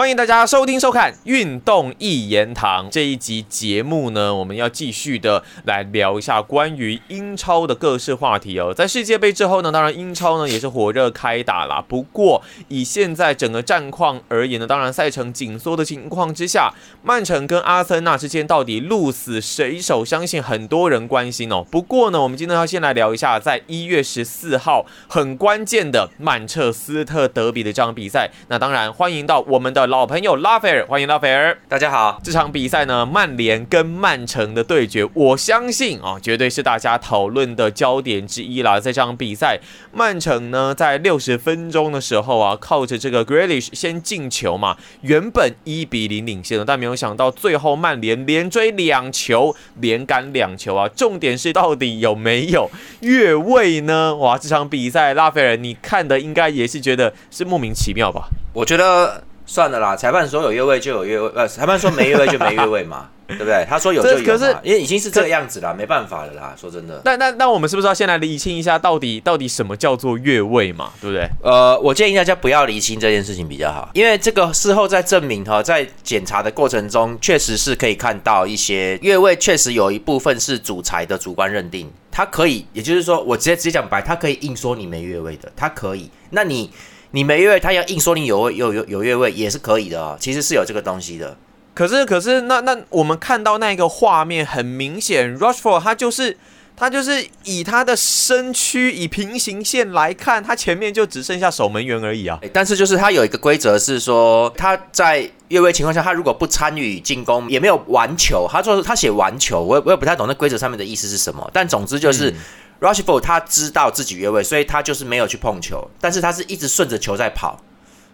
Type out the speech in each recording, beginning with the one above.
欢迎大家收听收看《运动一言堂》这一集节目呢，我们要继续的来聊一下关于英超的各式话题哦。在世界杯之后呢，当然英超呢也是火热开打啦。不过以现在整个战况而言呢，当然赛程紧缩的情况之下，曼城跟阿森纳之间到底鹿死谁手，相信很多人关心哦。不过呢，我们今天要先来聊一下，在一月十四号很关键的曼彻斯特德比的这场比赛。那当然欢迎到我们的。老朋友拉斐尔，欢迎拉斐尔，大家好。这场比赛呢，曼联跟曼城的对决，我相信啊，绝对是大家讨论的焦点之一啦。在这场比赛，曼城呢在六十分钟的时候啊，靠着这个 Grealish 先进球嘛，原本一比零领先的，但没有想到最后曼联连追两球，连赶两球啊。重点是到底有没有越位呢？哇，这场比赛拉斐尔你看的应该也是觉得是莫名其妙吧？我觉得。算了啦，裁判说有越位就有越位，呃，裁判说没越位就没越位嘛，对不对？他说有就有嘛，因为已经是这个样子啦，没办法了啦。说真的，那那那我们是不是要先来厘清一下，到底到底什么叫做越位嘛，对不对？呃，我建议大家不要厘清这件事情比较好，因为这个事后再证明哈，在检查的过程中，确实是可以看到一些越位，确实有一部分是主裁的主观认定，他可以，也就是说，我直接直接讲白，他可以硬说你没越位的，他可以，那你。你没越位，他要硬说你有有有有越位也是可以的哦，其实是有这个东西的。可是可是那那我们看到那个画面很明显，Rushford 他就是他就是以他的身躯以平行线来看，他前面就只剩下守门员而已啊。但是就是他有一个规则是说他在越位情况下，他如果不参与进攻，也没有玩球，他说他写玩球，我也我也不太懂那规则上面的意思是什么。但总之就是。Rushford 他知道自己越位，所以他就是没有去碰球，但是他是一直顺着球在跑，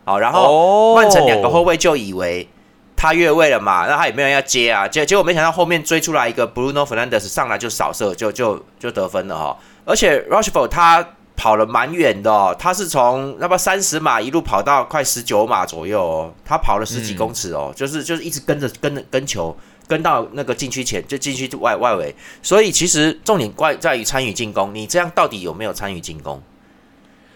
好，然后曼城两个后卫就以为他越位了嘛，那他也没有要接啊，结结果没想到后面追出来一个 Bruno Fernandes 上来就扫射，就就就得分了哈，而且 Rushford 他跑了蛮远的哦，他是从那么三十码一路跑到快十九码左右哦，他跑了十几公尺哦，就是就是一直跟着跟着跟球。跟到那个禁区前就禁区外外围，所以其实重点怪在于参与进攻。你这样到底有没有参与进攻？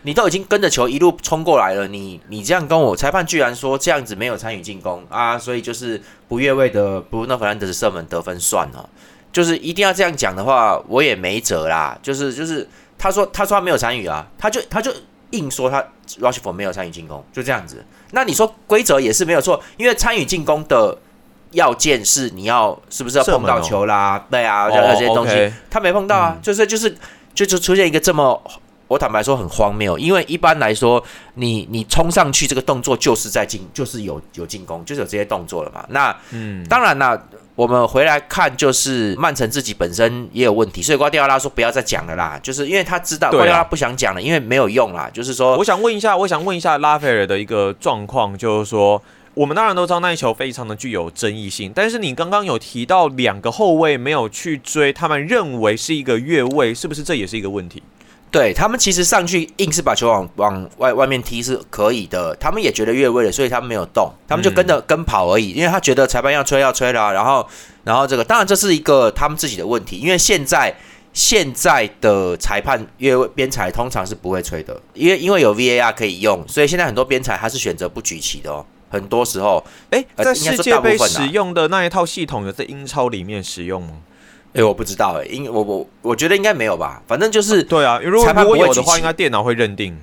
你都已经跟着球一路冲过来了，你你这样跟我裁判居然说这样子没有参与进攻啊？所以就是不越位的，不那弗兰德斯射门得分算了。就是一定要这样讲的话，我也没辙啦。就是就是他说他说他没有参与啊，他就他就硬说他 Rushford 没有参与进攻，就这样子。那你说规则也是没有错，因为参与进攻的。要件是你要是不是要碰到球啦？对啊，这些东西他没碰到啊，就是就是就就出现一个这么，我坦白说很荒谬。因为一般来说，你你冲上去这个动作就是在进，就是有有进攻，就是有这些动作了嘛。那嗯，当然啦，我们回来看，就是曼城自己本身也有问题，所以瓜迪奥拉说不要再讲了啦，就是因为他知道瓜迪奥拉不想讲了，因为没有用啦。就是说，我想问一下，我想问一下拉斐尔的一个状况，就是说。我们当然都知道那一球非常的具有争议性，但是你刚刚有提到两个后卫没有去追，他们认为是一个越位，是不是这也是一个问题？对他们其实上去硬是把球往往外外面踢是可以的，他们也觉得越位了，所以他们没有动，他们就跟着跟跑而已，因为他觉得裁判要吹要吹了，然后然后这个当然这是一个他们自己的问题，因为现在现在的裁判越位边裁通常是不会吹的，因为因为有 VAR 可以用，所以现在很多边裁他是选择不举旗的哦。很多时候，哎，在世界杯使用的那一套系统有在英超里面使用吗？哎，我不知道，哎，应我我我觉得应该没有吧。反正就是对啊，如果如果有的话，应该电脑会认定。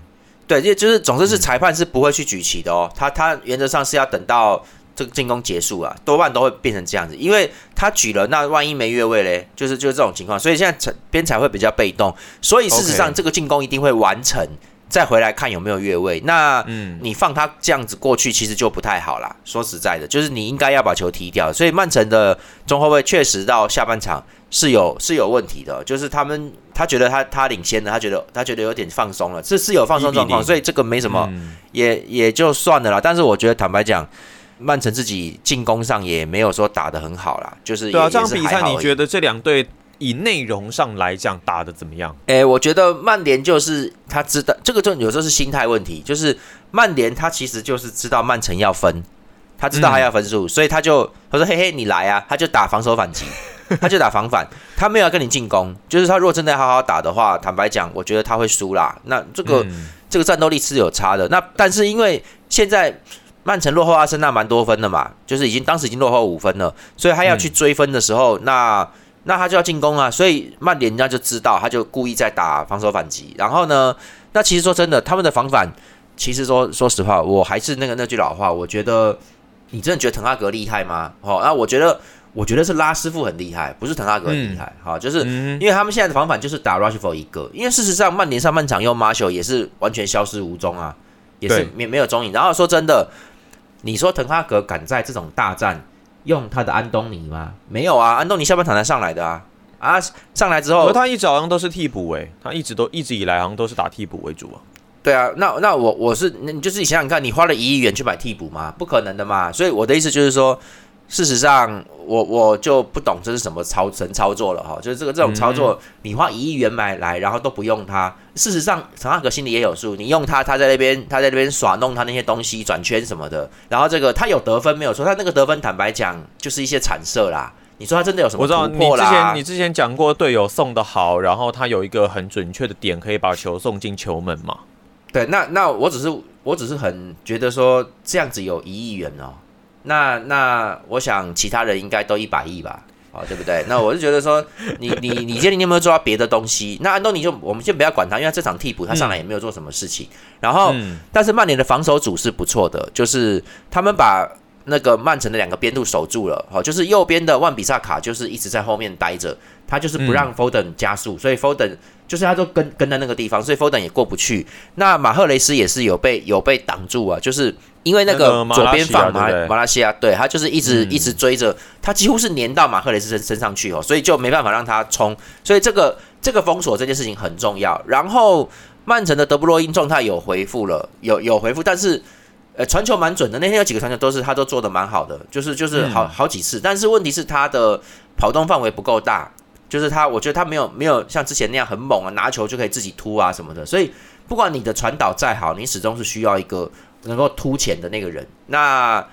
对，就就是总之是裁判是不会去举旗的哦。他他原则上是要等到这个进攻结束啊，多半都会变成这样子，因为他举了，那万一没越位嘞，就是就是这种情况。所以现在边裁会比较被动，所以事实上这个进攻一定会完成。再回来看有没有越位，那你放他这样子过去，其实就不太好啦。说实在的，就是你应该要把球踢掉。所以曼城的中后卫确实到下半场是有是有问题的，就是他们他觉得他他领先了，他觉得他觉得有点放松了，这是有放松状况，所以这个没什么，也也就算了啦。但是我觉得坦白讲，曼城自己进攻上也没有说打的很好啦，就是对啊，这场比赛你觉得这两队？以内容上来讲，打的怎么样？诶，我觉得曼联就是他知道这个，就有时候是心态问题。就是曼联他其实就是知道曼城要分，他知道他要分数，所以他就他说：“嘿嘿，你来啊！”他就打防守反击，他就打防反，他没有要跟你进攻。就是他如果真的好好打的话，坦白讲，我觉得他会输啦。那这个这个战斗力是有差的。那但是因为现在。曼城落后阿森纳蛮多分的嘛，就是已经当时已经落后五分了，所以他要去追分的时候，那那他就要进攻啊，所以曼联人家就知道，他就故意在打防守反击。然后呢，那其实说真的，他们的防反，其实说说实话，我还是那个那句老话，我觉得你真的觉得滕哈格厉害吗？哦，那我觉得。我觉得是拉师傅很厉害，不是滕哈格厉害。好，就是因为他们现在的防反就是打 Rushford 一个，因为事实上曼联上半场用 Marshall 也是完全消失无踪啊，也是没没有踪影。然后说真的，你说滕哈格敢在这种大战用他的安东尼吗？没有啊，安东尼下半场才上来的啊啊，上来之后，他一直好像都是替补诶，他一直都一直以来好像都是打替补为主啊。对啊，那那我我是你就是你想想看，你花了一亿元去买替补吗？不可能的嘛。所以我的意思就是说。事实上，我我就不懂这是什么操神操作了哈，就是这个这种操作，你花一亿元买来，然后都不用它。事实上，陈汉格心里也有数，你用它，他在那边他在那边耍弄他那些东西转圈什么的，然后这个他有得分没有说，他那个得分坦白讲就是一些产射啦。你说他真的有什么突破啦？你之前你之前讲过队友送的好，然后他有一个很准确的点可以把球送进球门嘛？对，那那我只是我只是很觉得说这样子有一亿元哦。那那我想其他人应该都一百亿吧，哦，对不对？那我就觉得说，你你你今天你有没有做到别的东西？那安东尼就我们先不要管他，因为这场替补他上来也没有做什么事情。然后，但是曼联的防守组是不错的，就是他们把那个曼城的两个边路守住了，好，就是右边的万比萨卡就是一直在后面待着，他就是不让 Foden 加速，所以 Foden 就是他都跟跟在那个地方，所以 Foden 也过不去。那马赫雷斯也是有被有被挡住啊，就是。因为那个左边防马马来西亚，对他就是一直一直追着他，几乎是粘到马赫雷斯身身上去哦，所以就没办法让他冲，所以这个这个封锁这件事情很重要。然后曼城的德布罗因状态有回复了，有有回复，但是呃传球蛮准的，那天有几个传球都是他都做的蛮好的，就是就是好好几次，但是问题是他的跑动范围不够大，就是他我觉得他没有没有像之前那样很猛啊，拿球就可以自己突啊什么的，所以不管你的传导再好，你始终是需要一个。能够突前的那个人，那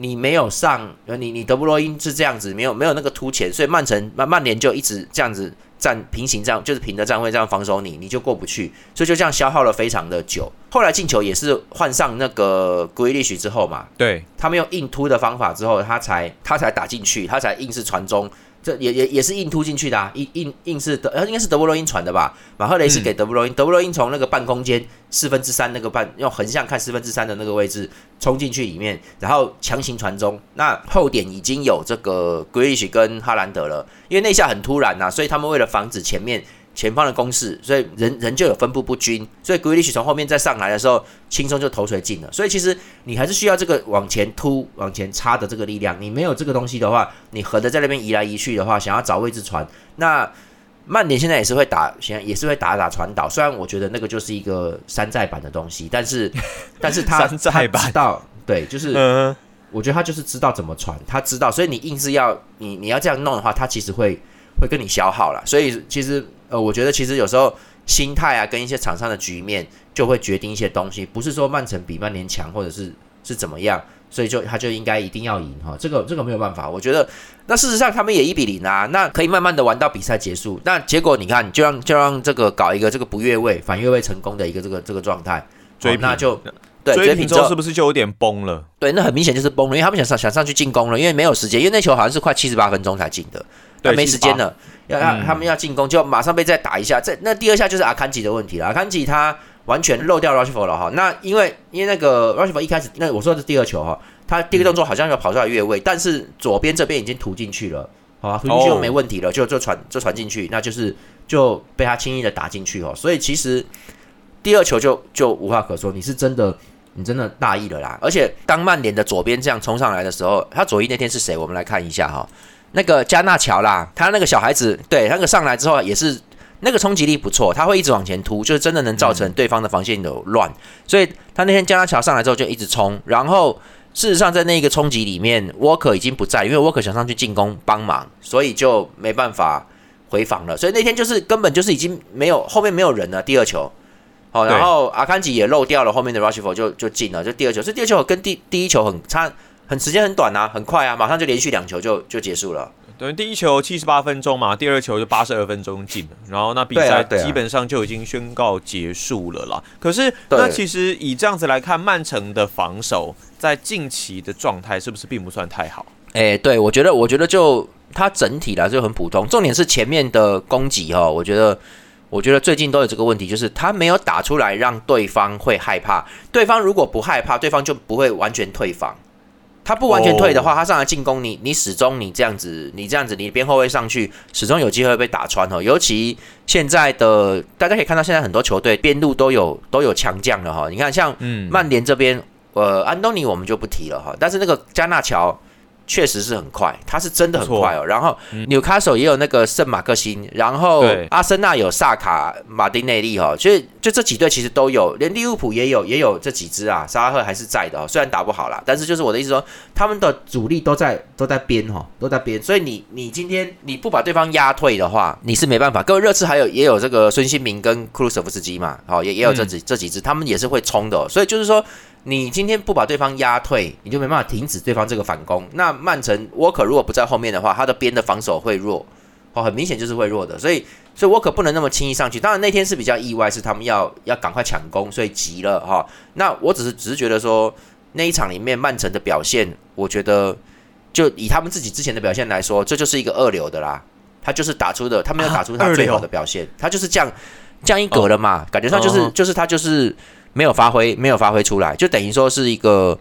你没有上，你你德布罗因是这样子，没有没有那个突前，所以曼城曼曼联就一直这样子站平行，这样就是平的站位这样防守你，你就过不去，所以就这样消耗了非常的久。后来进球也是换上那个古伊利许之后嘛，对他们用硬突的方法之后，他才他才打进去，他才硬是传中。这也也也是硬突进去的啊，硬硬硬是德，呃应该是德布罗因传的吧？马赫雷斯给德布罗因，德布罗因从那个半空间四分之三那个半用横向看四分之三的那个位置冲进去里面，然后强行传中。那后点已经有这个 Grish 跟哈兰德了，因为那下很突然呐，所以他们为了防止前面。前方的攻势，所以人人就有分布不均，所以 g r e a l i s h 从后面再上来的时候，轻松就头锤进了。所以其实你还是需要这个往前突、往前插的这个力量。你没有这个东西的话，你横的在那边移来移去的话，想要找位置传，那曼联现在也是会打，现在也是会打打传导。虽然我觉得那个就是一个山寨版的东西，但是 但是他他知道，对，就是我觉得他就是知道怎么传，他知道，所以你硬是要你你要这样弄的话，他其实会会跟你消耗了。所以其实。呃，我觉得其实有时候心态啊，跟一些场上的局面就会决定一些东西，不是说曼城比曼联强，或者是是怎么样，所以就他就应该一定要赢哈，这个这个没有办法。我觉得那事实上他们也一比零啊，那可以慢慢的玩到比赛结束。那结果你看，就让就让这个搞一个这个不越位反越位成功的一个这个这个状态，追那就对追平之后是不是就有点崩了？对，那很明显就是崩了，因为他们想上想上去进攻了，因为没有时间，因为那球好像是快七十八分钟才进的，对，没时间了。要要他们要进攻，就马上被再打一下。这那第二下就是阿坎吉的问题了。阿坎吉他完全漏掉 Rushford 了哈。那因为因为那个 Rushford 一开始，那我说的是第二球哈，他第一个动作好像要跑出来越位，但是左边这边已经突进去了，好吧，突进去就没问题了，就就传就传进去，那就是就被他轻易的打进去哦。所以其实第二球就就无话可说，你是真的你真的大意了啦。而且当曼联的左边这样冲上来的时候，他左翼那天是谁？我们来看一下哈。那个加纳乔啦，他那个小孩子，对，那个上来之后也是那个冲击力不错，他会一直往前突，就是真的能造成对方的防线有乱。所以他那天加纳乔上来之后就一直冲，然后事实上在那个冲击里面，沃克已经不在，因为沃克想上去进攻帮忙，所以就没办法回防了。所以那天就是根本就是已经没有后面没有人了。第二球，好，然后阿坎吉也漏掉了后面的 Rushford 就就进了，就第二球，所以第二球跟第第一球很差。很时间很短啊，很快啊，马上就连续两球就就结束了。等于第一球七十八分钟嘛，第二球就八十二分钟进了，然后那比赛基本上就已经宣告结束了啦。可是那其实以这样子来看，曼城的防守在近期的状态是不是并不算太好？哎，对我觉得，我觉得就它整体来就很普通，重点是前面的攻击哈，我觉得。我觉得最近都有这个问题，就是他没有打出来，让对方会害怕。对方如果不害怕，对方就不会完全退防。他不完全退的话，他上来进攻，你你始终你这样子，你这样子，你边后卫上去，始终有机会被打穿哦。尤其现在的大家可以看到，现在很多球队边路都有都有强将了哈。你看像曼联这边，呃，安东尼我们就不提了哈。但是那个加纳乔。确实是很快，他是真的很快哦。然后纽卡索也有那个圣马克辛，然后阿森纳有萨卡、马丁内利哦，所以就这几队其实都有，连利物浦也有，也有这几支啊。沙拉赫还是在的哦，虽然打不好啦，但是就是我的意思说，他们的主力都在都在边哈，都在边。所以你你今天你不把对方压退的话，你是没办法。各位热刺还有也有这个孙兴民跟库鲁舍夫斯基嘛，好也也有这几这几支，他们也是会冲的。所以就是说。你今天不把对方压退，你就没办法停止对方这个反攻。那曼城沃克如果不在后面的话，他的边的防守会弱，哦，很明显就是会弱的。所以，所以沃克不能那么轻易上去。当然那天是比较意外，是他们要要赶快抢攻，所以急了哈。那我只是只是觉得说那一场里面曼城的表现，我觉得就以他们自己之前的表现来说，这就是一个二流的啦。他就是打出的，他没有打出他最好的表现，他就是降降一格了嘛。感觉上就是就是他就是。没有发挥，没有发挥出来，就等于说是一个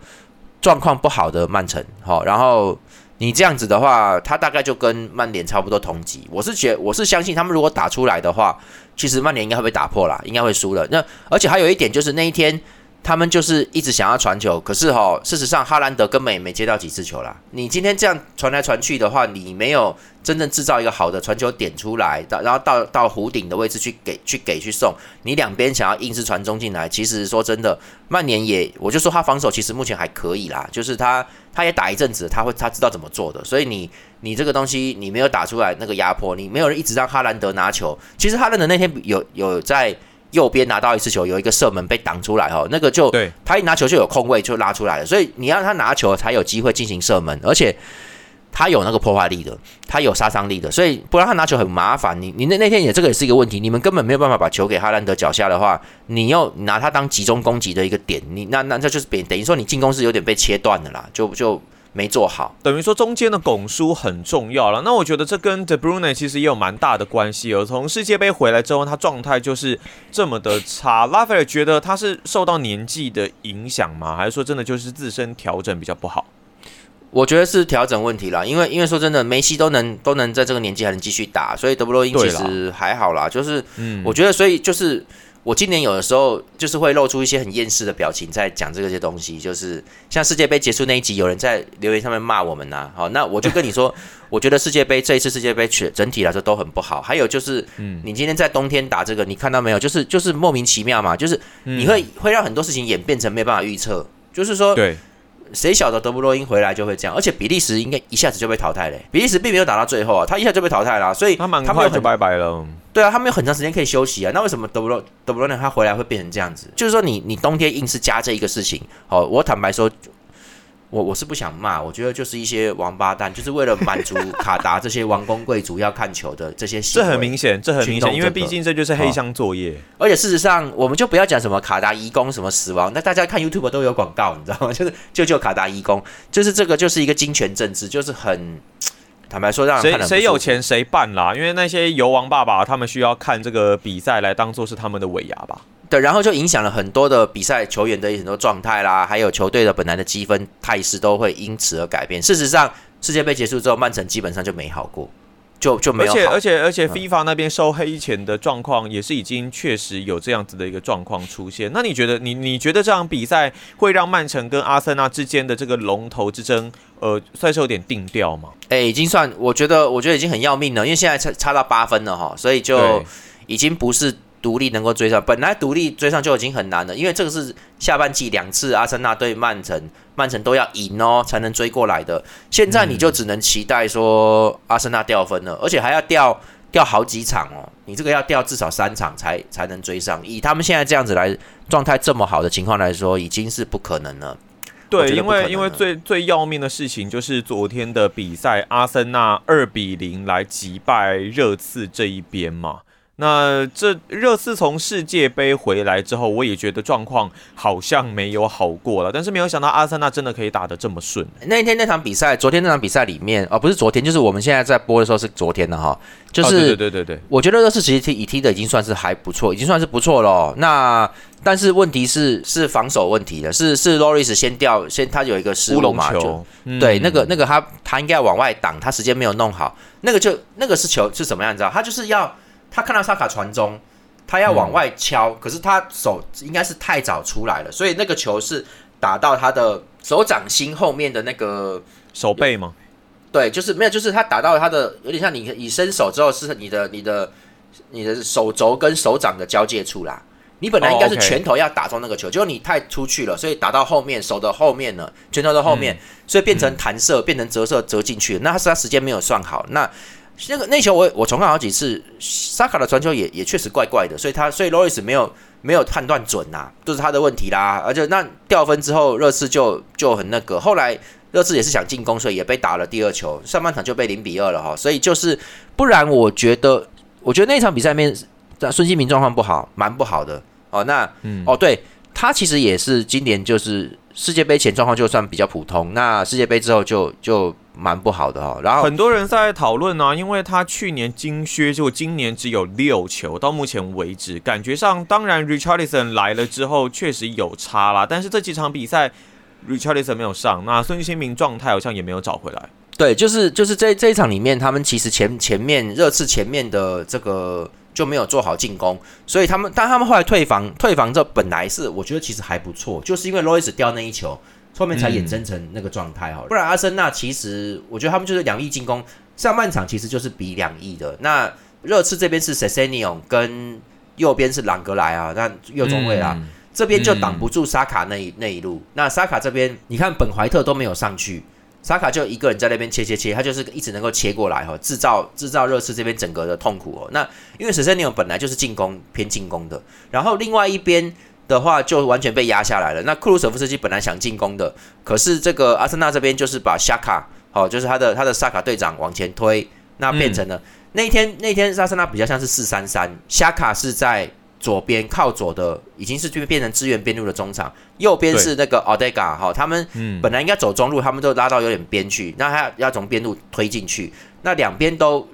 状况不好的曼城。好，然后你这样子的话，他大概就跟曼联差不多同级。我是觉，我是相信他们如果打出来的话，其实曼联应该会被打破啦，应该会输了。那而且还有一点就是那一天。他们就是一直想要传球，可是哈，事实上哈兰德根本也没接到几次球啦。你今天这样传来传去的话，你没有真正制造一个好的传球点出来，到然后到到弧顶的位置去给去给去送，你两边想要硬是传中进来，其实说真的，曼联也，我就说他防守其实目前还可以啦，就是他他也打一阵子，他会他知道怎么做的，所以你你这个东西你没有打出来那个压迫，你没有人一直让哈兰德拿球，其实哈兰德那天有有在。右边拿到一次球，有一个射门被挡出来哦，那个就他一拿球就有空位就拉出来了，所以你让他拿球才有机会进行射门，而且他有那个破坏力的，他有杀伤力的，所以不然他拿球很麻烦。你你那那天也这个也是一个问题，你们根本没有办法把球给哈兰德脚下的话，你要拿他当集中攻击的一个点，你那那这就是等等于说你进攻是有点被切断的啦，就就。没做好，等于说中间的拱书很重要了。那我觉得这跟 De Bruyne 其实也有蛮大的关系哦。从世界杯回来之后，他状态就是这么的差。拉斐尔觉得他是受到年纪的影响吗？还是说真的就是自身调整比较不好？我觉得是调整问题啦。因为因为说真的，梅西都能都能在这个年纪还能继续打，所以德布罗因其实还好啦。就是，嗯，我觉得所以就是。我今年有的时候就是会露出一些很厌世的表情，在讲这些东西，就是像世界杯结束那一集，有人在留言上面骂我们呐。好，那我就跟你说，我觉得世界杯这一次世界杯全整体来说都很不好。还有就是，嗯，你今天在冬天打这个，你看到没有？就是就是莫名其妙嘛，就是你会会让很多事情演变成没办法预测，就是说，对。谁晓得德布罗因回来就会这样？而且比利时应该一下子就被淘汰嘞。比利时并没有打到最后啊，他一下就被淘汰了，所以他蛮快就拜拜了。对啊，他们有很长时间可以休息啊。那为什么德布罗德布罗呢？他回来会变成这样子？就是说，你你冬天硬是加这一个事情，好，我坦白说。我我是不想骂，我觉得就是一些王八蛋，就是为了满足 卡达这些王公贵族要看球的这些。这很明显，这很明显，因为毕竟这就是黑箱作业。而且事实上，我们就不要讲什么卡达移工什么死亡，那大家看 YouTube 都有广告，你知道吗？就是救救卡达移工，就是这个就是一个金权政治，就是很坦白说，让谁谁有钱谁办啦。因为那些游王爸爸他们需要看这个比赛来当做是他们的尾牙吧。对，然后就影响了很多的比赛球员的很多状态啦，还有球队的本来的积分态势都会因此而改变。事实上，世界杯结束之后，曼城基本上就没好过，就就没有。而且而且而且，FIFA 那边收黑钱的状况也是已经确实有这样子的一个状况出现。那你觉得，你你觉得这场比赛会让曼城跟阿森纳之间的这个龙头之争，呃，算是有点定调吗？哎，已经算，我觉得我觉得已经很要命了，因为现在差差到八分了哈，所以就已经不是。独立能够追上，本来独立追上就已经很难了，因为这个是下半季两次阿森纳对曼城，曼城都要赢哦才能追过来的。现在你就只能期待说阿森纳掉分了，而且还要掉掉好几场哦，你这个要掉至少三场才才能追上。以他们现在这样子来状态这么好的情况来说，已经是不可能了。对，因为因为最最要命的事情就是昨天的比赛，阿森纳二比零来击败热刺这一边嘛。那这热刺从世界杯回来之后，我也觉得状况好像没有好过了。但是没有想到阿森纳真的可以打得这么顺。那一天那场比赛，昨天那场比赛里面，哦，不是昨天，就是我们现在在播的时候是昨天的哈。就是对对对对，我觉得热刺其实踢以踢的已经算是还不错，已经算是不错了。那但是问题是是防守问题的，是是洛里斯先掉，先他有一个失误嘛，就对那个那个他他应该往外挡，他时间没有弄好，那个就那个是球是什么样？你知道，他就是要。他看到萨卡传中，他要往外敲，可是他手应该是太早出来了，所以那个球是打到他的手掌心后面的那个手背吗？对，就是没有，就是他打到他的有点像你你伸手之后是你的你的你的手肘跟手掌的交界处啦。你本来应该是拳头要打中那个球，结果你太出去了，所以打到后面手的后面了，拳头的后面，所以变成弹射，变成折射折进去，那他是他时间没有算好，那。那个那球我我重看好几次，萨卡的传球也也确实怪怪的，所以他所以罗伊斯没有没有判断准呐，都是他的问题啦。而且那掉分之后，热刺就就很那个，后来热刺也是想进攻，所以也被打了第二球，上半场就被零比二了哈。所以就是不然，我觉得我觉得那场比赛面，孙兴民状况不好，蛮不好的哦。那哦对他其实也是今年就是世界杯前状况就算比较普通，那世界杯之后就就。蛮不好的哈，然后很多人在讨论呢，因为他去年金靴，就今年只有六球，到目前为止，感觉上当然 Richardson 来了之后确实有差啦，但是这几场比赛 Richardson 没有上，那孙兴民状态好像也没有找回来。对，就是就是这这一场里面，他们其实前前面热刺前面的这个就没有做好进攻，所以他们但他们后来退防退防这本来是我觉得其实还不错，就是因为 Lois 掉那一球。后面才衍生成那个状态哈，不然阿森纳其实我觉得他们就是两翼进攻，上半场其实就是比两翼的。那热刺这边是 Sessegnon 跟右边是朗格莱啊，那右中卫啊，这边就挡不住沙卡那一那一路。那沙卡这边你看本怀特都没有上去，沙卡就一个人在那边切切切，他就是一直能够切过来哈，制造制造热刺这边整个的痛苦哦。那因为 Sessegnon 本来就是进攻偏进攻的，然后另外一边。的话就完全被压下来了。那库鲁舍夫斯基本来想进攻的，可是这个阿森纳这边就是把夏卡，好，就是他的他的萨卡队长往前推，那变成了那一天那天阿森纳比较像是四三三，夏卡是在左边靠左的，已经是变变成支援边路的中场，右边是那个奥德加，哈，他们本来应该走中路，他们都拉到有点边去，那他要从边路推进去，那两边都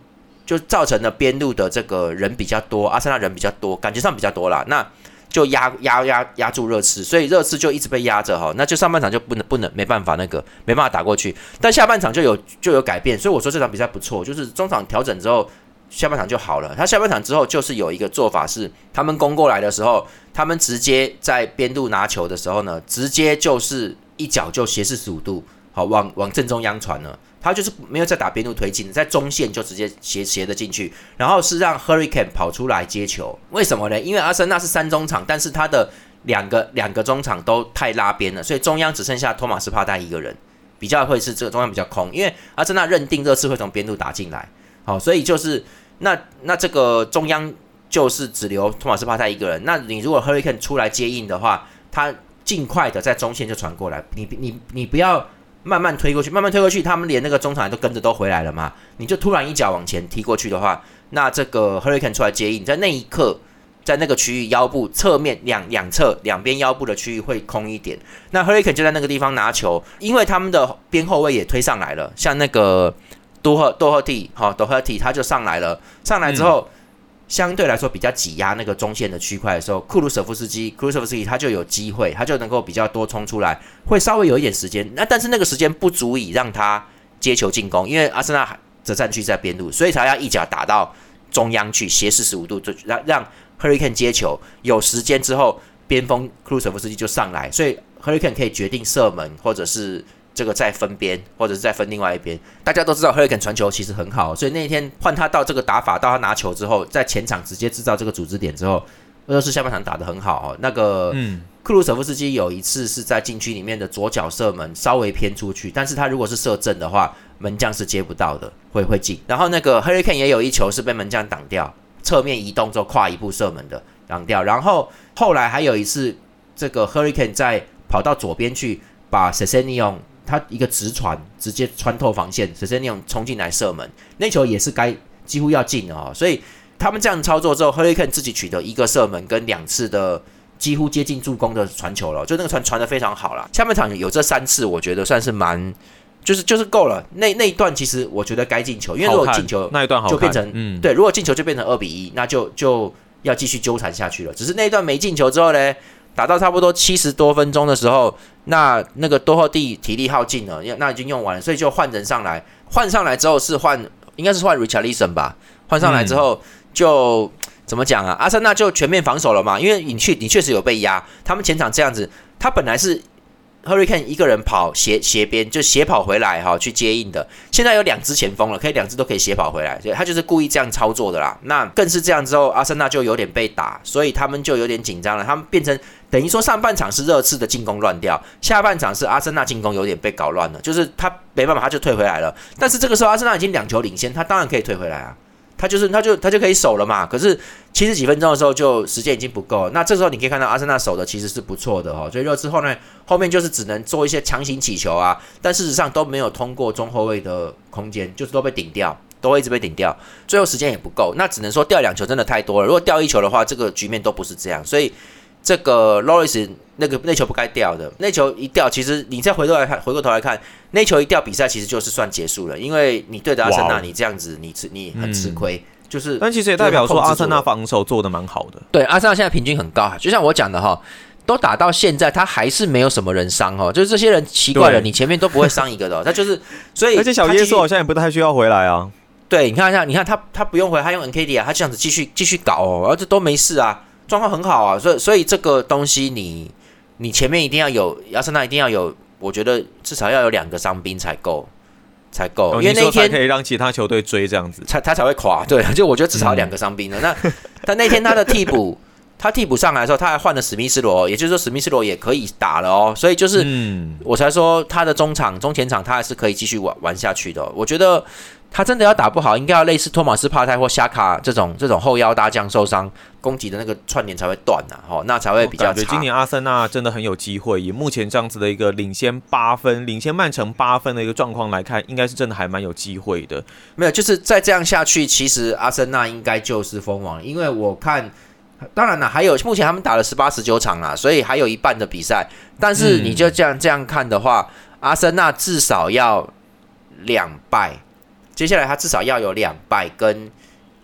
就造成了边路的这个人比较多，阿森纳人比较多，感觉上比较多啦。那。就压压压压住热刺，所以热刺就一直被压着哈，那就上半场就不能不能没办法那个没办法打过去，但下半场就有就有改变，所以我说这场比赛不错，就是中场调整之后，下半场就好了。他下半场之后就是有一个做法是，他们攻过来的时候，他们直接在边路拿球的时候呢，直接就是一脚就斜四十五度，好往往正中央传了。他就是没有再打边路推进，在中线就直接斜斜的进去，然后是让 Hurricane 跑出来接球。为什么呢？因为阿森纳是三中场，但是他的两个两个中场都太拉边了，所以中央只剩下托马斯帕代一个人，比较会是这个中央比较空。因为阿森纳认定这次会从边路打进来，好，所以就是那那这个中央就是只留托马斯帕代一个人。那你如果 Hurricane 出来接应的话，他尽快的在中线就传过来，你你你不要。慢慢推过去，慢慢推过去，他们连那个中场都跟着都回来了嘛？你就突然一脚往前踢过去的话，那这个 Hurricane 出来接应，在那一刻，在那个区域腰部侧面两两侧两边腰部的区域会空一点，那 Hurricane 就在那个地方拿球，因为他们的边后卫也推上来了，像那个多赫多赫蒂，好多赫蒂他就上来了，上来之后。相对来说比较挤压那个中线的区块的时候，库鲁舍夫斯基，库鲁舍夫斯基他就有机会，他就能够比较多冲出来，会稍微有一点时间。那但是那个时间不足以让他接球进攻，因为阿森纳则占据在边路，所以才要一脚打到中央去斜四十五度，就让让 Hurricane 接球。有时间之后，边锋库鲁舍夫斯基就上来，所以 Hurricane 可以决定射门或者是。这个再分边，或者是再分另外一边。大家都知道 Hurricane 传球其实很好，所以那一天换他到这个打法，到他拿球之后，在前场直接制造这个组织点之后，俄罗斯下半场打得很好哦。那个克鲁舍夫斯基有一次是在禁区里面的左脚射门，稍微偏出去，但是他如果是射正的话，门将是接不到的，会会进。然后那个 Hurricane 也有一球是被门将挡掉，侧面移动之后跨一步射门的挡掉。然后后来还有一次，这个 Hurricane 在跑到左边去。把 s e s e n i o n 他一个直传直接穿透防线 e e n i o n 冲进来射门，那球也是该几乎要进了哦。所以他们这样操作之后 h u r r i c a n 自己取得一个射门跟两次的几乎接近助攻的传球了，就那个传传的非常好了。下半场有这三次，我觉得算是蛮。就是就是够了，那那一段其实我觉得该进球，因为如果进球那一段好就变成嗯对，如果进球就变成二比一，那就就要继续纠缠下去了。只是那一段没进球之后呢，打到差不多七十多分钟的时候，那那个多赫蒂体力耗尽了，那已经用完了，所以就换人上来，换上来之后是换应该是换 Richardson 吧，换上来之后就怎么讲啊？阿森纳就全面防守了嘛，因为你确你确实有被压，他们前场这样子，他本来是。Hurricane 一个人跑斜斜边就斜跑回来哈，去接应的。现在有两只前锋了，可以两只都可以斜跑回来，所以他就是故意这样操作的啦。那更是这样之后，阿森纳就有点被打，所以他们就有点紧张了。他们变成等于说上半场是热刺的进攻乱掉，下半场是阿森纳进攻有点被搞乱了，就是他没办法，他就退回来了。但是这个时候阿森纳已经两球领先，他当然可以退回来啊。他就是，他就他就可以守了嘛。可是七十几分钟的时候，就时间已经不够。那这时候你可以看到阿森纳守的其实是不错的哦。所以热之后呢，后面就是只能做一些强行起球啊，但事实上都没有通过中后卫的空间，就是都被顶掉，都一直被顶掉。最后时间也不够，那只能说掉两球真的太多了。如果掉一球的话，这个局面都不是这样。所以这个 Loris 那个那球不该掉的，那球一掉，其实你再回头来看，回过头来看。那球一掉，比赛其实就是算结束了，因为你对着阿森纳，你这样子，你吃你很吃亏，就是。但其实也代表说，阿森纳防守做的蛮好的。对，阿森纳现在平均很高，就像我讲的哈，都打到现在，他还是没有什么人伤哈，就是这些人奇怪了，你前面都不会伤一个的，他就是，所以而且小耶稣好像也不太需要回来啊。对，你看一下，你看他他不用回，他用 N K D 啊，他这样子继续继续搞哦，而且都没事啊，状况很好啊，所以所以这个东西你你前面一定要有阿森纳一定要有。我觉得至少要有两个伤兵才够，才够，因为那天可以让其他球队追这样子，才他才会垮。对，就我觉得至少两个伤兵了。那但那天他的替补，他替补上来的时候，他还换了史密斯罗，也就是说史密斯罗也可以打了哦。所以就是，我才说他的中场、中前场他还是可以继续玩玩下去的。我觉得。他真的要打不好，应该要类似托马斯帕泰或夏卡这种这种后腰大将受伤，攻击的那个串联才会断呐，哦，那才会比较差。今年阿森纳真的很有机会，以目前这样子的一个领先八分、领先曼城八分的一个状况来看，应该是真的还蛮有机会的。没有，就是再这样下去，其实阿森纳应该就是封王，因为我看，当然了，还有目前他们打了十八十九场啊，所以还有一半的比赛。但是你就这样这样看的话，阿森纳至少要两败。接下来他至少要有两败跟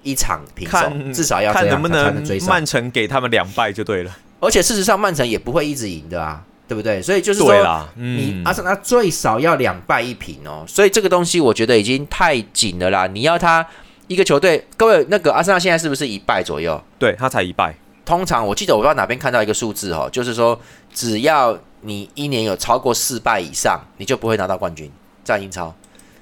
一场平手，至少要看能不能曼城给他们两败就对了。而且事实上曼城也不会一直赢的啊，对不对？所以就是说，你阿森纳最少要两败一平哦。所以这个东西我觉得已经太紧了啦。你要他一个球队，各位那个阿森纳现在是不是一败左右？对他才一败。通常我记得我不知道哪边看到一个数字哦，就是说只要你一年有超过四败以上，你就不会拿到冠军，在英超。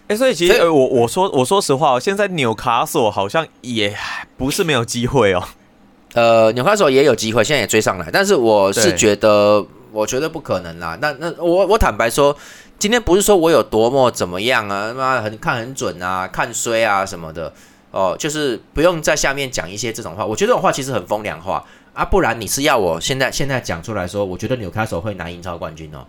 哎，所以其实呃，我我说我说实话，现在纽卡索好像也不是没有机会哦。呃，纽卡索也有机会，现在也追上来，但是我是觉得，我觉得不可能啦。那那我我坦白说，今天不是说我有多么怎么样啊，妈很看很准啊，看衰啊什么的哦，就是不用在下面讲一些这种话。我觉得这种话其实很风凉话啊，不然你是要我现在现在讲出来说，我觉得纽卡索会拿英超冠军哦，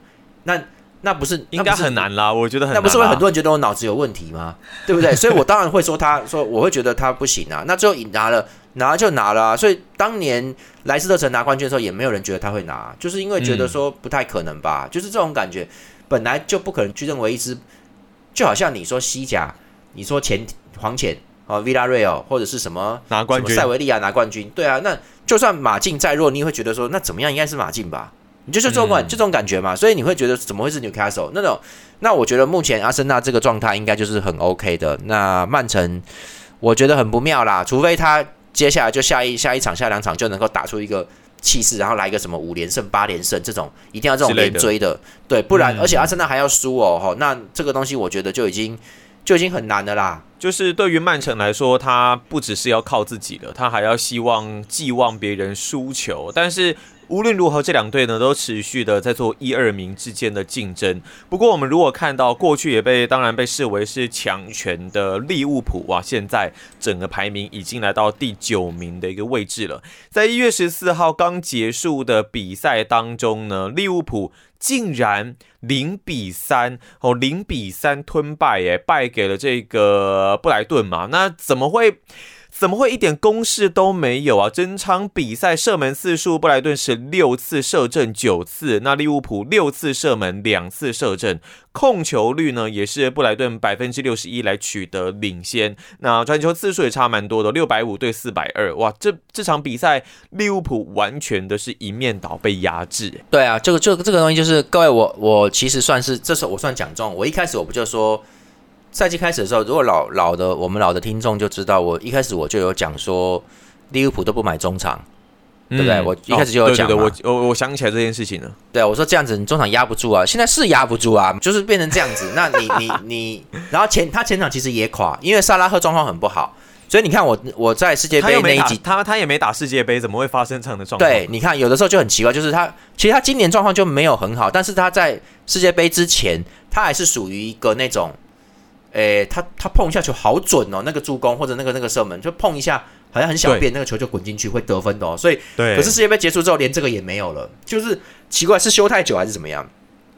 那。那不是应该很难啦？我觉得很那不是会很多人觉得我脑子有问题吗？对不对？所以我当然会说他说我会觉得他不行啊。那最后拿了拿就拿了，所以当年莱斯特城拿冠军的时候，也没有人觉得他会拿，就是因为觉得说不太可能吧，就是这种感觉，本来就不可能去认为一支，就好像你说西甲，你说前黄潜哦，Villa Real 或者是什么拿冠军，塞维利亚拿冠军，对啊，那就算马竞再弱，你也会觉得说那怎么样应该是马竞吧。就是这种感，就这种感觉嘛，所以你会觉得怎么会是 Newcastle 那种？那我觉得目前阿森纳这个状态应该就是很 OK 的。那曼城我觉得很不妙啦，除非他接下来就下一下一场、下两场就能够打出一个气势，然后来一个什么五连胜、八连胜这种，一定要这种连追的，对，不然而且阿森纳还要输哦，哈，那这个东西我觉得就已经就已经很难的啦。就是对于曼城来说，他不只是要靠自己的，他还要希望寄望别人输球，但是。无论如何，这两队呢都持续的在做一二名之间的竞争。不过，我们如果看到过去也被当然被视为是强权的利物浦哇，现在整个排名已经来到第九名的一个位置了。在一月十四号刚结束的比赛当中呢，利物浦。竟然零比三哦，零比三吞败，哎，败给了这个布莱顿嘛？那怎么会？怎么会一点攻势都没有啊？整场比赛射门次数，布莱顿是六次射正九次，那利物浦六次射门两次射正，控球率呢也是布莱顿百分之六十一来取得领先。那传球次数也差蛮多的，六百五对四百二，哇，这这场比赛利物浦完全的是一面倒被压制。对啊，这个这个这个东西就是各位，我我其实算是这时候我算讲中，我一开始我不就说。赛季开始的时候，如果老老的我们老的听众就知道，我一开始我就有讲说，利物浦都不买中场，对不对？我一开始就有讲的，我我我想起来这件事情了。对啊，我说这样子你中场压不住啊，现在是压不住啊，就是变成这样子。那你你你，然后前他前场其实也垮，因为萨拉赫状况很不好，所以你看我我在世界杯那一集，他他也没打世界杯，怎么会发生这样的状况？对，你看有的时候就很奇怪，就是他其实他今年状况就没有很好，但是他在世界杯之前，他还是属于一个那种。诶，他他碰一下球好准哦，那个助攻或者那个那个射门，就碰一下好像很小便，那个球就滚进去会得分的哦。所以，对。可是世界杯结束之后，连这个也没有了，就是奇怪，是休太久还是怎么样？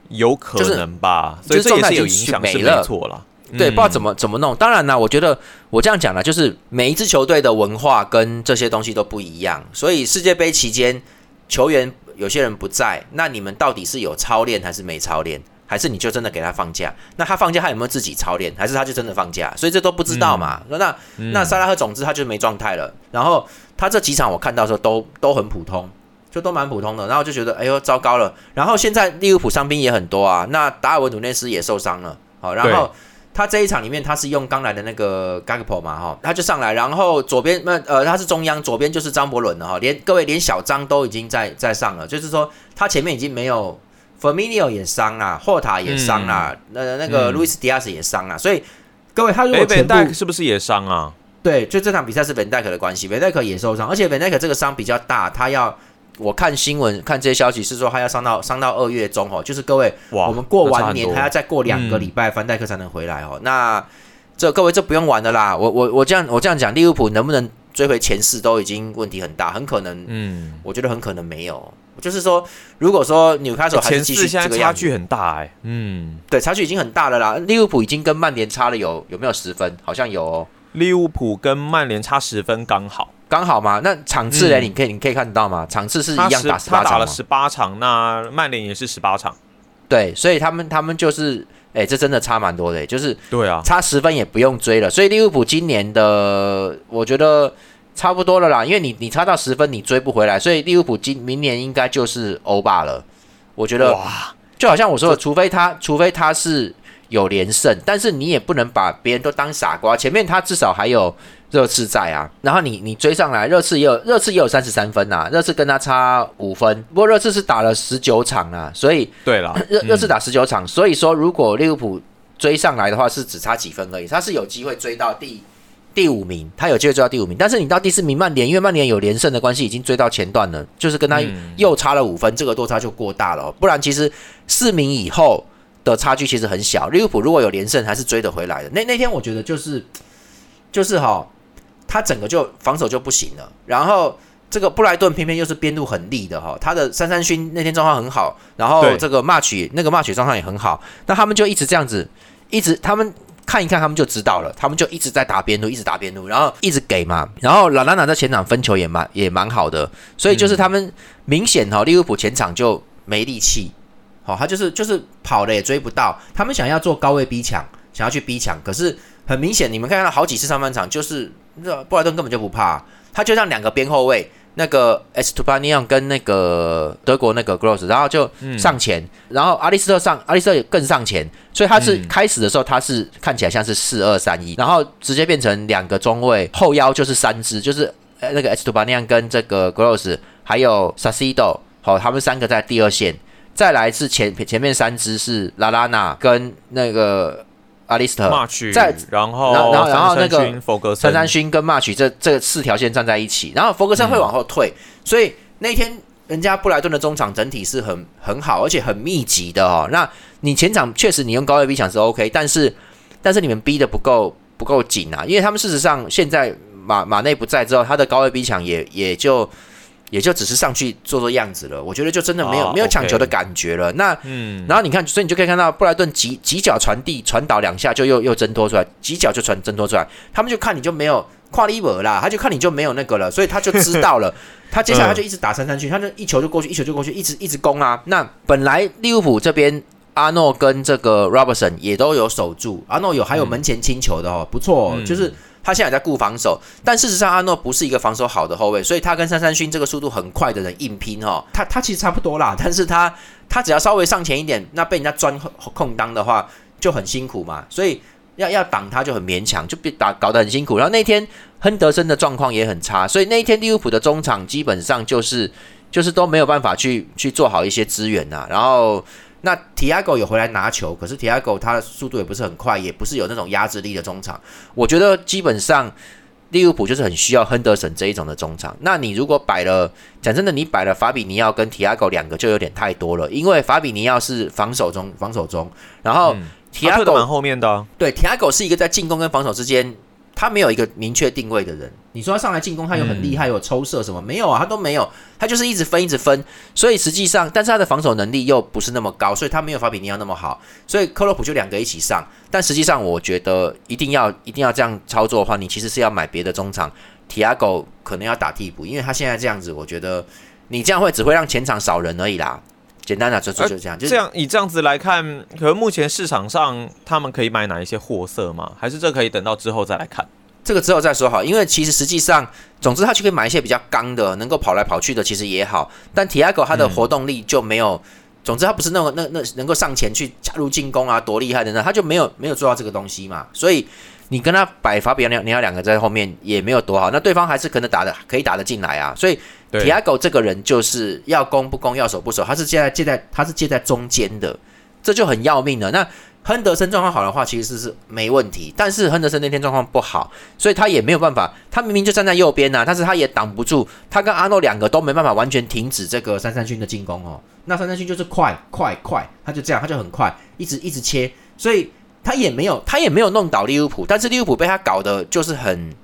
有可能吧，所以这也是有影响，是没错了。对，不知道怎么怎么弄。当然啦，我觉得我这样讲啦，就是每一支球队的文化跟这些东西都不一样，所以世界杯期间球员有些人不在，那你们到底是有操练还是没操练？还是你就真的给他放假？那他放假他有没有自己操练？还是他就真的放假？所以这都不知道嘛。那那萨拉赫总之他就没状态了。然后他这几场我看到时候都都很普通，就都蛮普通的。然后就觉得哎呦糟糕了。然后现在利物浦伤兵也很多啊。那达尔文努内斯也受伤了。好，然后他这一场里面他是用刚来的那个 g a g p o 嘛哈，他就上来。然后左边那呃他是中央，左边就是张伯伦了哈。连各位连小张都已经在在上了，就是说他前面已经没有。Firmino 也伤了，霍塔也伤了，那那个路易斯迪亚斯也伤了，所以各位他如果全部是不是也伤啊？对，就这场比赛是本戴克的关系，本戴克也受伤，而且本戴克这个伤比较大，他要我看新闻看这些消息是说他要伤到伤到二月中哦，就是各位我们过完年还要再过两个礼拜，范戴克才能回来哦。那这各位这不用玩的啦，我我我这样我这样讲，利物浦能不能追回前四都已经问题很大，很可能，嗯，我觉得很可能没有。就是说，如果说纽卡索还是继续这个差距很大哎，嗯，对，差距已经很大了啦。利物浦已经跟曼联差了有有没有十分？好像有。利物浦跟曼联差十分刚好，刚好吗？那场次呢？你可以你可以看到吗？场次是一样打十八场打了十八场，那曼联也是十八场。对，所以他们他们就是，哎，这真的差蛮多的，就是对啊，差十分也不用追了。所以利物浦今年的，我觉得。差不多了啦，因为你你差到十分，你追不回来，所以利物浦今明年应该就是欧霸了。我觉得，哇，就好像我说的，除非他除非他是有连胜，但是你也不能把别人都当傻瓜。前面他至少还有热刺在啊，然后你你追上来，热刺也有热刺也有三十三分呐，热刺跟他差五分，不过热刺是打了十九场啊，所以对了，热热刺打十九场，所以说如果利物浦追上来的话，是只差几分而已，他是有机会追到第。第五名，他有机会追到第五名，但是你到第四名曼联，因为曼联有连胜的关系，已经追到前段了，就是跟他又差了五分，这个落差就过大了。不然其实四名以后的差距其实很小。利物浦如果有连胜，还是追得回来的。那那天我觉得就是就是哈，他整个就防守就不行了。然后这个布莱顿偏偏又是边路很利的哈，他的三三勋那天状况很好，然后这个 match 那个 match 状况也很好，那他们就一直这样子，一直他们。看一看，他们就知道了。他们就一直在打边路，一直打边路，然后一直给嘛。然后拉拉纳在前场分球也蛮也蛮好的，所以就是他们明显哈，利物浦前场就没力气，好，他就是就是跑了也追不到。他们想要做高位逼抢，想要去逼抢，可是很明显，你们看到好几次上半场，就是布莱顿根本就不怕，他就让两个边后卫。那个 S 图巴尼昂跟那个德国那个 Gross，然后就上前，然后阿利斯特上，阿利斯特也更上前，所以他是开始的时候他是看起来像是四二三一，然后直接变成两个中卫后腰就是三支，就是那个 S 图巴尼昂跟这个 Gross 还有 Sasido，好，他们三个在第二线，再来是前前面三支是拉拉纳跟那个。阿里斯特在，然后然后然后那个陈三勋跟 March 这这四条线站在一起，然后弗格森会往后退，所以那天人家布莱顿的中场整体是很很好，而且很密集的哦。那你前场确实你用高位逼抢是 OK，但是但是你们逼的不够不够紧啊，因为他们事实上现在马马内不在之后，他的高位逼抢也也就也就只是上去做做样子了。我觉得就真的没有、哦没有抢球的感觉了。那嗯，然后你看，所以你就可以看到布莱顿几几脚传递传导两下就又又挣脱出来，几脚就传挣脱出来，他们就看你就没有跨立尔啦，他就看你就没有那个了，所以他就知道了。他接下来他就一直打三三去，他就一球就过去，一球就过去，一直一直攻啊。那本来利物浦这边阿诺跟这个 Robertson 也都有守住，阿诺有还有门前清球的哦，不错、就是他现在在顾防守，但事实上阿诺不是一个防守好的后卫，所以他跟三三勋这个速度很快的人硬拼哦，他他其实差不多啦，但是他他只要稍微上前一点，那被人家钻空当的话就很辛苦嘛，所以要要挡他就很勉强，就被打搞得很辛苦。然后那天亨德森的状况也很差，所以那一天利物浦的中场基本上就是就是都没有办法去去做好一些支援呐、然后那提亚狗有回来拿球，可是提亚狗他的速度也不是很快，也不是有那种压制力的中场。我觉得基本上利物浦就是很需要亨德森这一种的中场。那你如果摆了，讲真的，你摆了法比尼奥跟提亚狗两个就有点太多了，因为法比尼奥是防守中防守中，然后嗯提亚狗他退的蛮后面的啊、对，提亚狗是一个在进攻跟防守之间，他没有一个明确定位的人。你说他上来进攻，他有很厉害，有抽射什么？没有啊，他都没有，他就是一直分，一直分。所以实际上，但是他的防守能力又不是那么高，所以他没有法比尼奥那么好。所以克洛普就两个一起上，但实际上我觉得一定要一定要这样操作的话，你其实是要买别的中场。提亚狗可能要打替补，因为他现在这样子，我觉得你这样会只会让前场少人而已啦。简单的就就就这样，就这样以这样子来看，可能目前市场上他们可以买哪一些货色吗？还是这可以等到之后再来看？这个之后再说好，因为其实实际上，总之他就可以买一些比较刚的，能够跑来跑去的，其实也好。但提亚狗他的活动力就没有，总之他不是那种那那能够上前去加入进攻啊，多厉害的那，他就没有没有做到这个东西嘛。所以你跟他摆法比你要两个在后面也没有多好，那对方还是可能打的可以打得进来啊。所以对提亚狗这个人就是要攻不攻，要守不守，他是接在接在他是借在中间的，这就很要命了。那亨德森状况好的话，其实是没问题。但是亨德森那天状况不好，所以他也没有办法。他明明就站在右边呐、但是他也挡不住。他跟阿诺两个都没办法完全停止这个三三勋的进攻哦。那三三勋就是快快快，他就这样，他就很快，一直一直切，所以他也没有他也没有弄倒利物浦，但是利物浦被他搞的就是很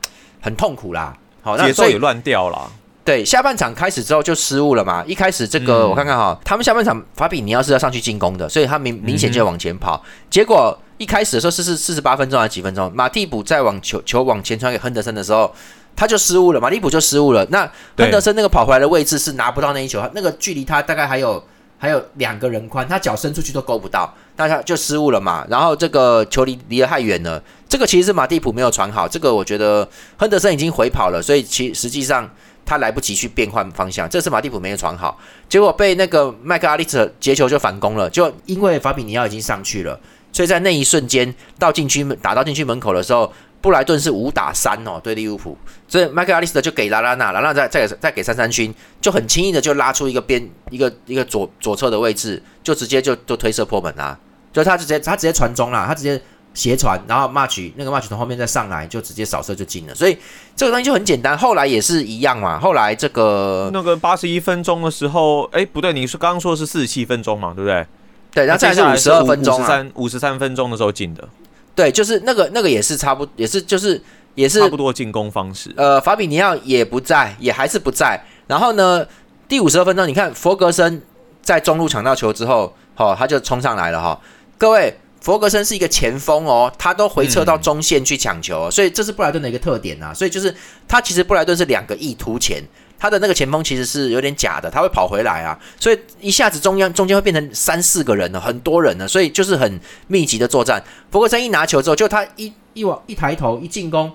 很痛苦啦。好，那节奏也乱掉了。对，下半场开始之后就失误了嘛。一开始这个、嗯我看看哈，他们下半场法比尼奥是要上去进攻的，所以他明明显就往前跑。结果一开始的时候是是四十八分钟还是几分钟，马蒂普在往球球往前传给亨德森的时候，他就失误了，马蒂普就失误了。那亨德森那个跑回来的位置是拿不到那一球，那个距离他大概还有还有两个人宽，他脚伸出去都够不到，那他就失误了嘛。然后这个球离离得太远了，这个其实是马蒂普没有传好，这个我觉得亨德森已经回跑了，所以其实际上。他来不及去变换方向，这次马蒂普没有传好，结果被那个麦克阿利特截球就反攻了，就因为法比尼奥已经上去了，所以在那一瞬间到禁区打到禁区门口的时候，布莱顿是五打三哦，对利物浦，所以麦克阿利斯特就给拉拉纳，拉拉再再再给三三勋，就很轻易的就拉出一个边一个一个左左侧的位置，就直接就就推射破门啦，就他直接他直接传中啦，他直接斜传，然后 match 那个 match 从后面再上来就直接扫射就进了，所以这个东西就很简单。后来也是一样嘛，后来这个那个八十一分钟的时候，哎，不对，你是刚刚说的是四十七分钟嘛，对不对？对，然后再来是五十二分钟啊，五十三五十三分钟的时候进的，对，就是那个那个也是差不也是就是也是差不多进攻方式。呃，法比尼奥也不在，也还是不在。然后呢，第五十二分钟，你看佛格森在中路抢到球之后，哦，他就冲上来了哈、各位，佛格森是一个前锋哦，他都回撤到中线去抢球哦、所以这是布莱顿的一个特点啊。所以就是他其实布莱顿是两个翼突前。他的那个前锋其实是有点假的，他会跑回来啊，所以一下子中央中间会变成三四个人了，很多人了，所以就是很密集的作战。弗格森一拿球之后，就他一一往一抬头一进攻，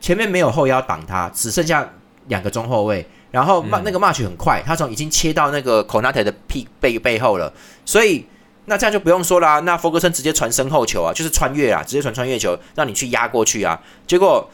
前面没有后腰挡他，只剩下两个中后卫。然后那个 March 很快，他从已经切到那个 Conate 的屁背背后了，所以那这样就不用说啦。那弗格森直接传身后球啊，就是穿越啊，直接传穿越球，让你去压过去啊。结果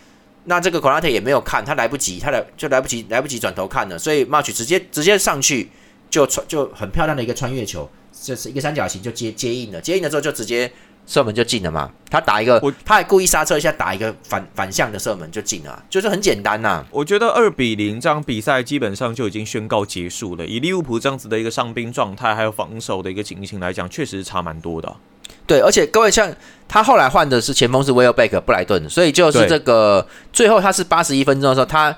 那这个格拉特也没有看，他来不及，他来就来不及来不及转头看了，所以 March 直接直接上去就传就很漂亮的一个穿越球，这是一个三角形就接接应了，接应了之后就直接射门就进了嘛。他打一个我，他还故意刹车一下，打一个反反向的射门就进了啊，就是很简单呐、我觉得二比零这场比赛基本上就已经宣告结束了。以利物浦这样子的一个伤兵状态，还有防守的一个情形来讲，确实差蛮多的啊。对，而且各位像他后来换的是前锋是威尔贝克布莱顿，所以就是这个最后他是八十一分钟的时候，他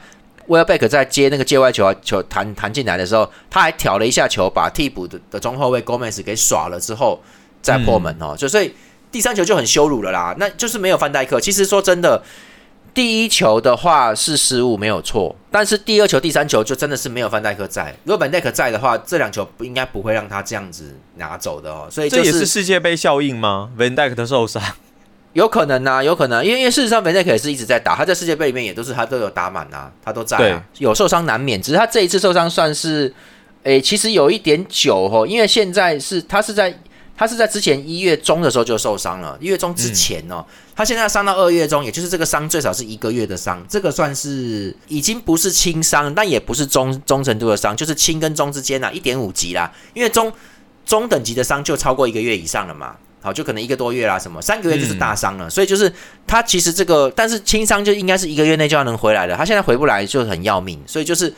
威尔贝克在接那个界外球球弹弹进来的时候，他还挑了一下球，把替补的的中后卫 Gomez 给耍了之后再破门哦，就所以第三球就很羞辱了啦，那就是没有范戴克。其实说真的。第一球的话是失误没有错，但是第二球、第三球就真的是没有范戴克在。如果范戴克在的话，这两球不应该不会让他这样子拿走的哦。所以这也是世界杯效应吗？范戴克的受伤有可能呐，有可能，因为因为事实上范戴克也是一直在打，他在世界杯里面也都是他都有打满啊，他都在啊。有受伤难免，只是他这一次受伤算是，诶，其实有一点久哦，因为现在是他是在。他是在之前一月中的时候就受伤了，一月中之前哦，他现在伤到二月中，也就是这个伤最少是一个月的伤，这个算是已经不是轻伤，但也不是中中程度的伤，就是轻跟中之间呐，一点五级啦。因为中中等级的伤就超过一个月以上了嘛，好，就可能一个多月啦，什么三个月就是大伤了。所以就是他其实这个，但是轻伤就应该是一个月内就要能回来的，他现在回不来就很要命。所以就是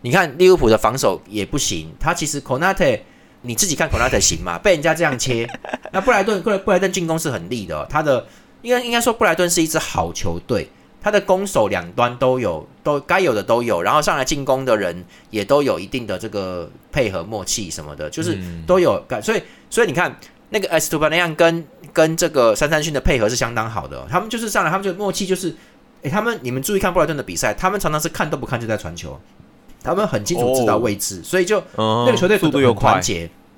你看利物浦的防守也不行，他其实 Konate。你自己看孔纳特行嘛？被人家这样切，那布莱顿布莱布莱顿进攻是很利的，他的应该应该说布莱顿是一支好球队，他的攻守两端都有，都该有的都有，然后上来进攻的人也都有一定的这个配合默契什么的，就是都有感，所以所以你看那个 S 图巴那样跟跟这个三三勋的配合是相当好的，他们就是上来他们就默契就是，诶，他们你们注意看布莱顿的比赛，他们常常是看都不看就在传球。他们很清楚知道位置，所以就那个球队速度又快。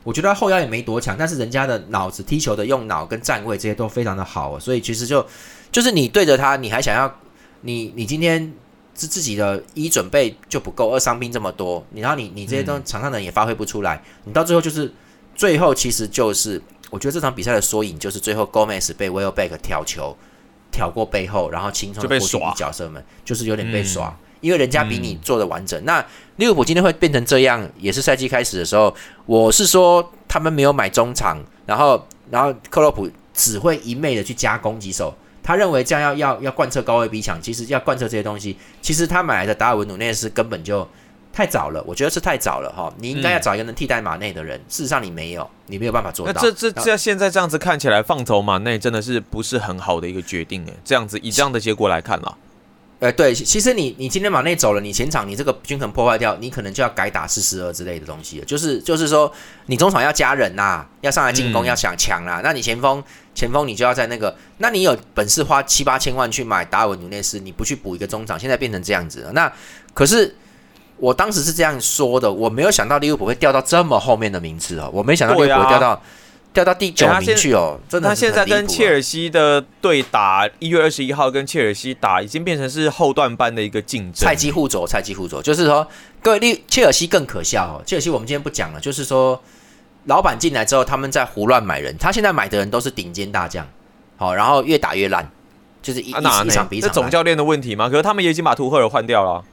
我觉得后腰也没多强，但是人家的脑子踢球的用脑跟站位这些都非常的好，所以其实就就是你对着他，你还想要你你今天自自己的一准备就不够，二伤兵这么多，你然后你你这些东场上的人也发挥不出来，你到最后就是最后其实就是我觉得这场比赛的缩影就是最后 Gomez 被 Will Back 挑球挑过背后，然后轻松被耍角色们就是有点被耍。因为人家比你做的完整，那利物浦今天会变成这样，也是赛季开始的时候，我是说他们没有买中场，然后然后克洛普只会一昧的去加攻击手，他认为这样要要要贯彻高位逼抢，其实要贯彻这些东西，其实他买来的达尔文努内斯根本就太早了，我觉得是太早了哈，你应该要找一个能替代马内的人，事实上你没有，你没有办法做到。那这这这现在这样子看起来，放走马内真的是不是很好的一个决定诶，这样子以这样的结果来看了。呃，对，其实你你今天马内走了，你前场你这个均衡破坏掉，你可能就要改打四十二之类的东西了。就是就是说，你中场要加人呐，要上来进攻，要想强啦。那你前锋前锋你就要在那个，那你有本事花七八千万去买达尔文努内斯，你不去补一个中场，现在变成这样子了。那可是我当时是这样说的，我没有想到利物浦会掉到这么后面的名次哦，我没想到利物浦会掉到。掉到第九名去哦，真的。他现在跟切尔西的对打，一月二十一号跟切尔西打，已经变成是后段班的一个竞争。菜鸡互啄，菜鸡互啄，就是说，各位，利切尔西更可笑哦。切尔西我们今天不讲了，就是说，老板进来之后，他们在胡乱买人，他现在买的人都是顶尖大将，好，然后越打越烂，就是一一场比一场。这总教练的问题吗？可是他们也已经把图赫尔换掉了。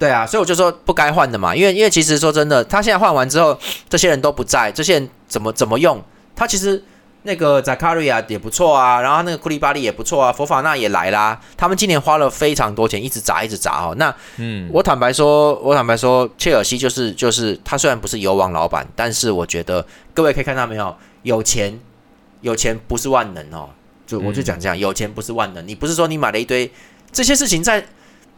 对啊，所以我就说不该换的嘛，因为因为其实说真的，他现在换完之后，这些人都不在，这些人怎么怎么用？他其实那个 Zakaria 也不错啊，然后那个库利巴利也不错啊，佛法纳也来啦。他们今年花了非常多钱，一直砸，一直砸哦。那，嗯，我坦白说，我坦白说，切尔西就是就是他虽然不是油王老板，但是我觉得各位可以看到没有，有钱有钱不是万能哦。就我就讲这样，有钱不是万能。你不是说你买了一堆这些事情在。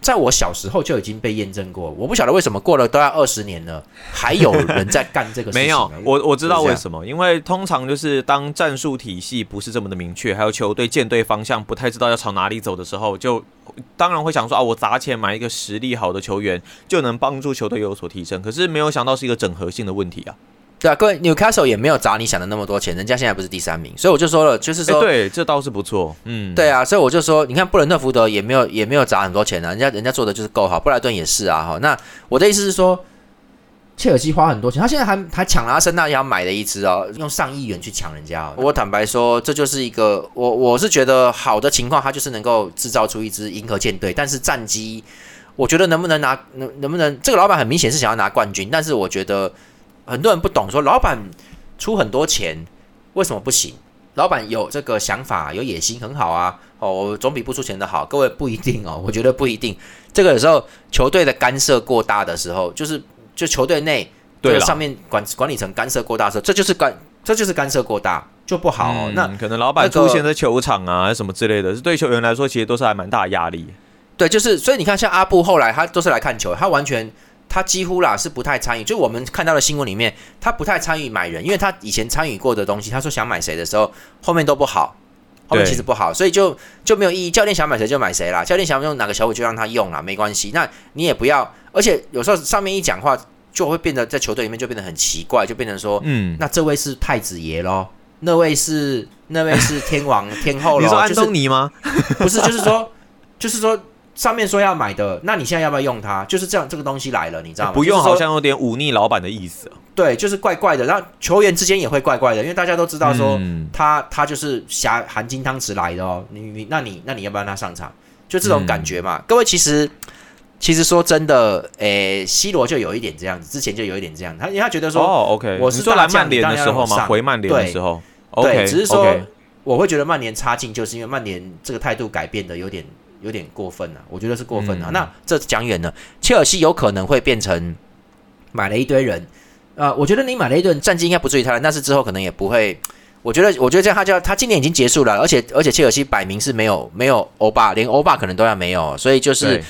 在我小时候就已经被验证过，我不晓得为什么过了都要二十年了，还有人在干这个事情。没有，我我知道为什么，因为通常就是当战术体系不是这么的明确，还有球队舰队方向不太知道要朝哪里走的时候，就当然会想说啊，我砸钱买一个实力好的球员，就能帮助球队有所提升。可是没有想到是一个整合性的问题啊。对啊，各位，Newcastle 也没有砸你想的那么多钱，人家现在不是第三名，所以我就说了，就是说，对，这倒是不错，嗯，对啊，所以我就说，你看布伦特福德也没有也没有砸很多钱啊，人家人家做的就是够好，布莱顿也是啊，哈，那我的意思是说，切尔西花很多钱，他现在还还抢了阿森纳要买的一支哦，用上亿元去抢人家，我坦白说，这就是一个我我是觉得好的情况，他就是能够制造出一支银河舰队，但是战机，我觉得能不能拿能能不能，这个老板很明显是想要拿冠军，但是我觉得。很多人不懂，说老板出很多钱，为什么不行？老板有这个想法，有野心，很好啊。哦，总比不出钱的好。各位不一定哦，我觉得不一定。这个有时候球队的干涉过大的时候，就是就球队内对上面管管理层干涉过大的时候，这就是干这就是干涉过大就不好。那可能老板出现在球场啊什么之类的，是对球员来说其实都是还蛮大压力。对，就是所以你看，像阿布后来他都是来看球，他完全他几乎啦是不太参与。就我们看到的新闻里面，他不太参与买人，因为他以前参与过的东西，他说想买谁的时候，后面都不好，后面其实不好，所以就就没有意义。教练想买谁就买谁啦，教练想用哪个小伙就让他用啦，没关系。那你也不要，而且有时候上面一讲话，就会变得在球队里面就变得很奇怪，就变成说，嗯，那这位是太子爷咯，那位是 那位是天王天后咯，你说安就是东尼吗？不是，就是说，就是说，上面说要买的，那你现在要不要用它？就是这样，这个东西来了，你知道吗？不用，好像有点忤逆老板的意思。对，就是怪怪的。然后球员之间也会怪怪的，因为大家都知道说嗯他他就是含含金汤匙来的哦。你你那你那你要不要让他上场？就这种感觉嘛。各位其实其实说真的，诶，C 罗就有一点这样子，之前就有一点这样，他因为他觉得说，哦，OK，我是你说来曼联的时候吗？你当然要上回曼联的时候对，OK，只是说我会觉得曼联差劲，就是因为曼联这个态度改变的有点有点过分了、我觉得是过分了、嗯。那这讲远了，切尔西有可能会变成买了一堆人，呃，我觉得你买了一顿战绩应该不至于太烂，但是之后可能也不会。我觉得，我觉得这样他就要他今年已经结束了，而且而且切尔西摆明是没有没有欧巴，连欧巴可能都要没有，所以就是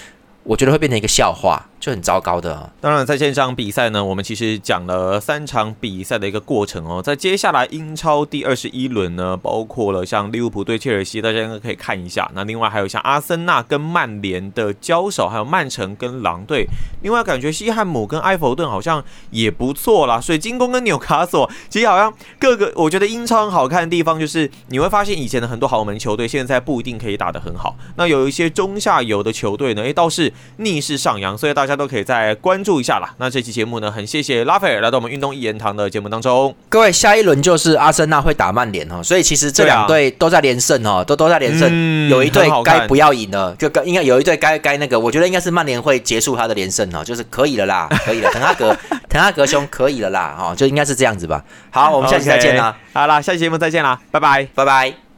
我觉得会变成一个笑话，就很糟糕的、当然，在这场比赛呢，我们其实讲了三场比赛的一个过程哦。在接下来英超第二十一轮呢，包括了像利物浦对切尔西，大家应该可以看一下。那另外还有像阿森纳跟曼联的交手，还有曼城跟狼队。另外，感觉西汉姆跟埃弗顿好像也不错啦。水晶宫跟纽卡索，其实好像各个我觉得英超很好看的地方，就是你会发现以前的很多豪门球队现在不一定可以打得很好。那有一些中下游的球队呢，诶，倒是逆势上扬，所以大家都可以再关注一下啦。那这期节目呢，很谢谢拉斐尔来到我们运动一言堂的节目当中。各位，下一轮就是阿森纳会打曼联哦，所以其实这两队都在连胜哦，都都在连胜。嗯有一队该不要赢了，就该应该有一队该该那个，我觉得应该是曼联会结束他的连胜哦，就是可以了啦，可以了，滕哈格，滕哈格兄可以了啦，哦，就应该是这样子吧。好，我们下期再见啦好啦，下期节目再见啦，拜拜。拜拜。